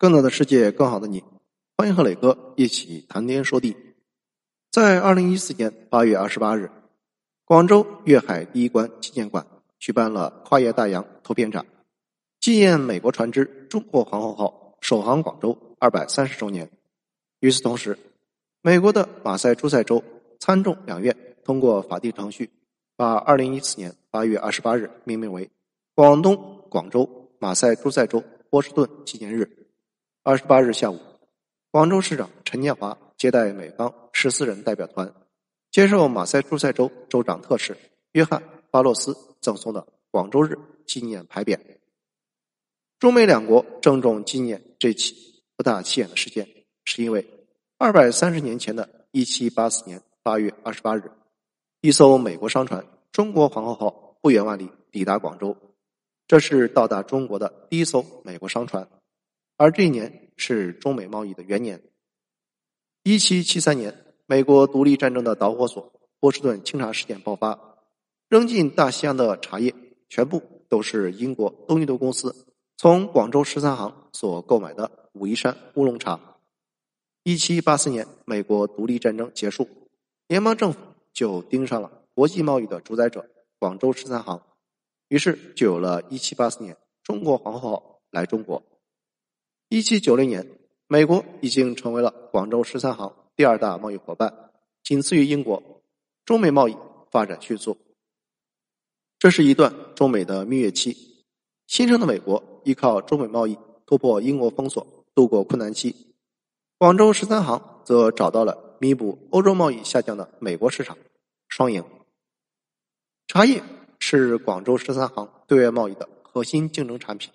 更多的世界，更好的你，欢迎和磊哥一起谈天说地。在二零一四年八月二十八日，广州粤海第一关纪念馆举办了跨越大洋图片展，纪念美国船只“中国皇后号”首航广州二百三十周年。与此同时，美国的马赛诸塞州参众两院通过法定程序，把二零一四年八月二十八日命名为广东广州马赛诸塞州波士顿纪念日。二十八日下午，广州市长陈建华接待美方十四人代表团，接受马赛诸塞州州长特使约翰巴洛斯赠送的广州日纪念牌匾。中美两国郑重纪念这起不大起眼的事件，是因为二百三十年前的一七八四年八月二十八日，一艘美国商船“中国皇后号”不远万里抵达广州，这是到达中国的第一艘美国商船。而这一年是中美贸易的元年。一七七三年，美国独立战争的导火索——波士顿清查事件爆发，扔进大西洋的茶叶全部都是英国东印度公司从广州十三行所购买的武夷山乌龙茶。一七八四年，美国独立战争结束，联邦政府就盯上了国际贸易的主宰者——广州十三行，于是就有了一七八四年中国皇后号来中国。一七九零年，美国已经成为了广州十三行第二大贸易伙伴，仅次于英国。中美贸易发展迅速，这是一段中美的蜜月期。新生的美国依靠中美贸易突破英国封锁，度过困难期；广州十三行则找到了弥补欧洲贸易下降的美国市场，双赢。茶叶是广州十三行对外贸易的核心竞争产品。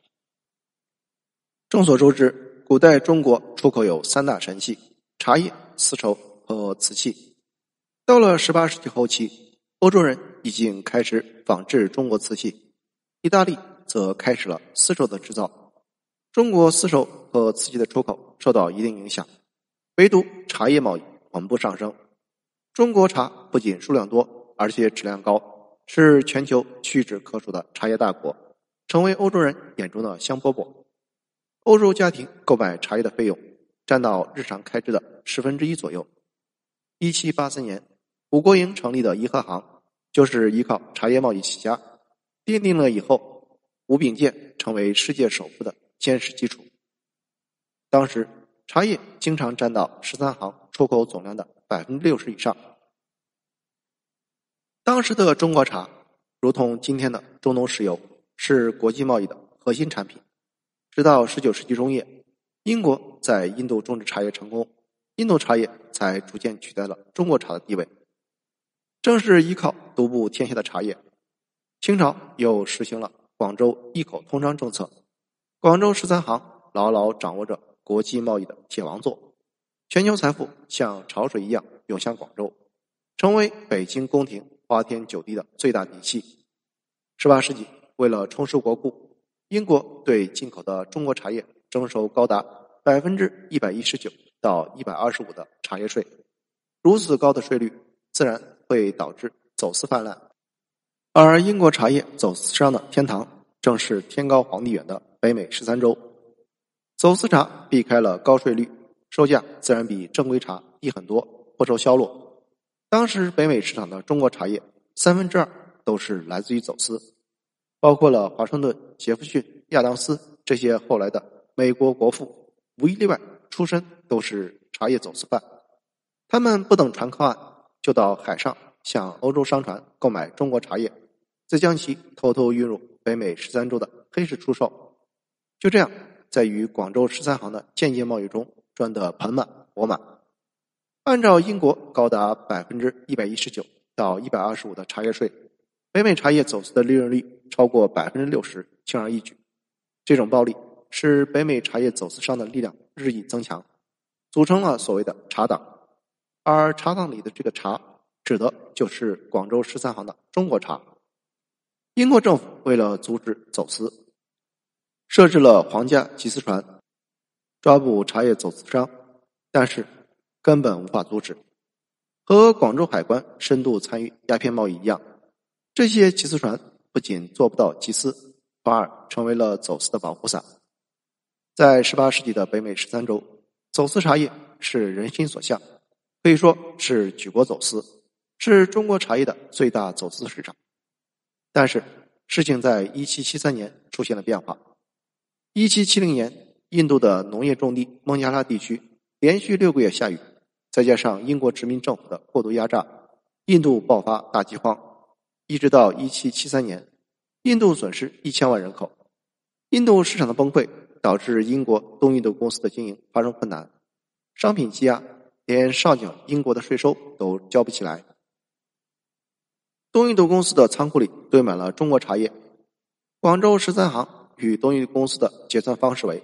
众所周知，古代中国出口有三大神器：茶叶、丝绸和瓷器。到了十八世纪后期，欧洲人已经开始仿制中国瓷器，意大利则开始了丝绸的制造。中国丝绸和瓷器的出口受到一定影响，唯独茶叶贸易稳步上升。中国茶不仅数量多，而且质量高，是全球屈指可数的茶叶大国，成为欧洲人眼中的香饽饽。欧洲家庭购买茶叶的费用占到日常开支的十分之一左右。一七八三年，吴国营成立的颐和行就是依靠茶叶贸易起家，奠定了以后吴秉鉴成为世界首富的坚实基础。当时茶叶经常占到十三行出口总量的百分之六十以上。当时的中国茶，如同今天的中东石油，是国际贸易的核心产品。直到十九世纪中叶，英国在印度种植茶叶成功，印度茶叶才逐渐取代了中国茶的地位。正是依靠独步天下的茶叶，清朝又实行了广州一口通商政策，广州十三行牢牢掌握着国际贸易的铁王座，全球财富像潮水一样涌向广州，成为北京宫廷花天酒地的最大底气。十八世纪，为了充实国库。英国对进口的中国茶叶征收高达百分之一百一十九到一百二十五的茶叶税，如此高的税率自然会导致走私泛滥。而英国茶叶走私商的天堂正是天高皇帝远的北美十三州，走私茶避开了高税率，售价自然比正规茶低很多，不愁销路。当时北美市场的中国茶叶三分之二都是来自于走私。包括了华盛顿、杰弗逊、亚当斯这些后来的美国国父，无一例外出身都是茶叶走私犯。他们不等船靠岸，就到海上向欧洲商船购买中国茶叶，再将其偷偷运入北美十三州的黑市出售。就这样，在与广州十三行的间接贸易中赚得盆满钵满。按照英国高达百分之一百一十九到一百二十五的茶叶税。北美茶叶走私的利润率超过百分之六十，轻而易举。这种暴利使北美茶叶走私商的力量日益增强，组成了所谓的茶党。而茶党里的这个茶，指的就是广州十三行的中国茶。英国政府为了阻止走私，设置了皇家缉私船，抓捕茶叶走私商，但是根本无法阻止。和广州海关深度参与鸦片贸易一样。这些缉私船不仅做不到缉私，反而成为了走私的保护伞。在十八世纪的北美十三州，走私茶叶是人心所向，可以说是举国走私，是中国茶叶的最大走私市场。但是，事情在一七七三年出现了变化。一七七零年，印度的农业重地孟加拉地区连续六个月下雨，再加上英国殖民政府的过度压榨，印度爆发大饥荒。一直到一七七三年，印度损失一千万人口。印度市场的崩溃导致英国东印度公司的经营发生困难，商品积压，连上缴英国的税收都交不起来。东印度公司的仓库里堆满了中国茶叶。广州十三行与东印度公司的结算方式为：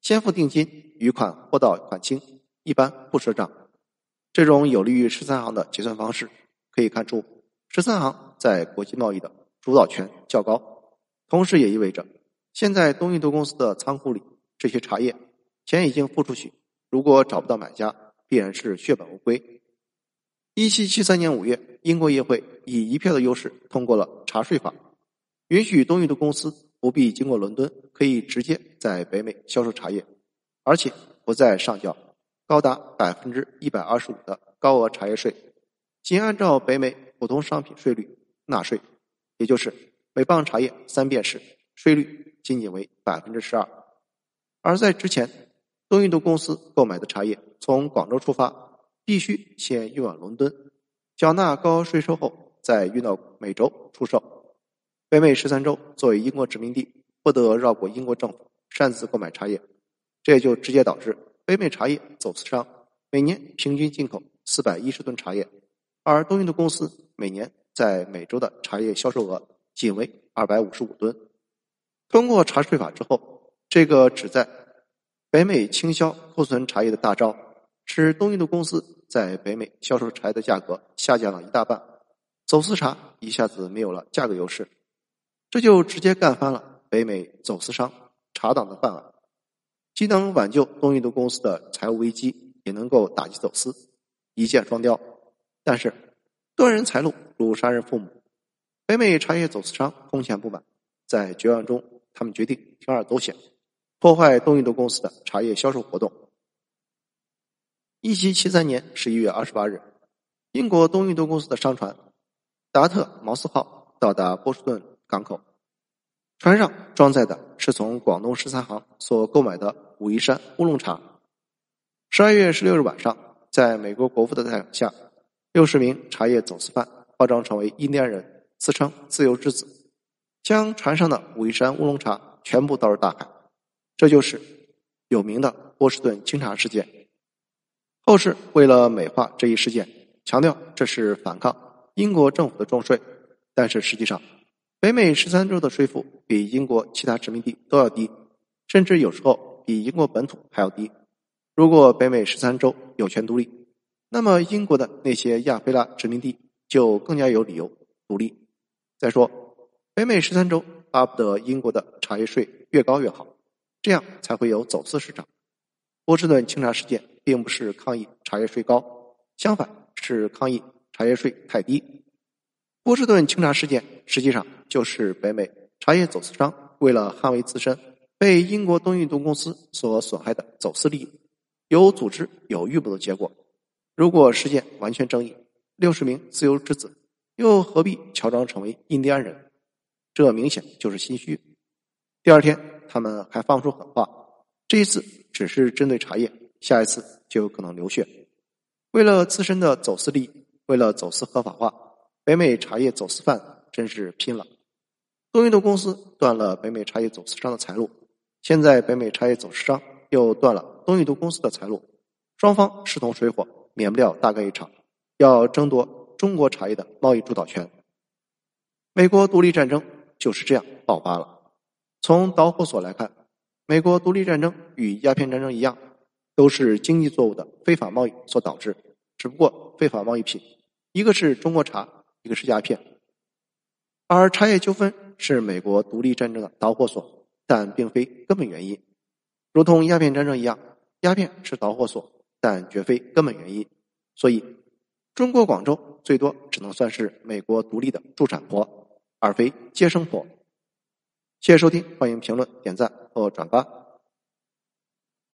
先付定金，余款货到款清，一般不赊账。这种有利于十三行的结算方式，可以看出十三行在国际贸易的主导权较高。同时，也意味着现在东印度公司的仓库里这些茶叶钱已经付出去，如果找不到买家，必然是血本无归。一七七三年五月，英国议会以一票的优势通过了茶税法，允许东印度公司不必经过伦敦，可以直接在北美销售茶叶，而且不再上缴高达百分之一百二十五的高额茶叶税，仅按照北美普通商品税率纳税，也就是每磅茶叶三便士，税率仅仅为百分之十二。而在之前，东印度公司购买的茶叶从广州出发。必须先运往伦敦，缴纳高额税收后，再运到美洲出售。北美十三州作为英国殖民地，不得绕过英国政府擅自购买茶叶，这也就直接导致北美茶叶走私商每年平均进口四百一十吨茶叶，而东印度公司每年在美洲的茶叶销售额仅为二百五十五吨。通过茶税法之后，这个旨在北美倾销库存茶叶的大招。使东印度公司在北美销售茶叶的价格下降了一大半，走私茶一下子没有了价格优势，这就直接干翻了北美走私商茶党的饭碗，既能挽救东印度公司的财务危机，也能够打击走私，一箭双雕。但是断人财路如杀人父母，北美茶叶走私商空前不满，在绝望中，他们决定铤而走险，破坏东印度公司的茶叶销售活动。一七七三年十一月二十八日，英国东印度公司的商船“达特茅斯号”到达波士顿港口，船上装载的是从广东十三行所购买的武夷山乌龙茶。十二月十六日晚上，在美国国父的带领下，六十名茶叶走私犯化妆成为印第安人，自称“自由之子”，将船上的武夷山乌龙茶全部倒入大海。这就是有名的波士顿清茶事件。后世为了美化这一事件，强调这是反抗英国政府的重税，但是实际上，北美十三州的税负比英国其他殖民地都要低，甚至有时候比英国本土还要低。如果北美十三州有权独立，那么英国的那些亚非拉殖民地就更加有理由独立。再说，北美十三州巴不得英国的茶叶税越高越好，这样才会有走私市场。波士顿清查事件。并不是抗议茶叶税高，相反是抗议茶叶税太低。波士顿清查事件实际上就是北美茶叶走私商为了捍卫自身被英国东印度公司所损害的走私利益，有组织有预谋的结果。如果事件完全正义，六十名自由之子又何必乔装成为印第安人？这明显就是心虚。第二天，他们还放出狠话，这一次只是针对茶叶。下一次就有可能流血。为了自身的走私利益，为了走私合法化，北美茶叶走私犯真是拼了。东印度公司断了北美茶叶走私商的财路，现在北美茶叶走私商又断了东印度公司的财路，双方势同水火，免不了大干一场，要争夺中国茶叶的贸易主导权。美国独立战争就是这样爆发了。从导火索来看，美国独立战争与鸦片战争一样。都是经济作物的非法贸易所导致，只不过非法贸易品一个是中国茶，一个是鸦片，而茶叶纠纷是美国独立战争的导火索，但并非根本原因。如同鸦片战争一样，鸦片是导火索，但绝非根本原因。所以，中国广州最多只能算是美国独立的助产婆，而非接生婆。谢谢收听，欢迎评论、点赞和转发。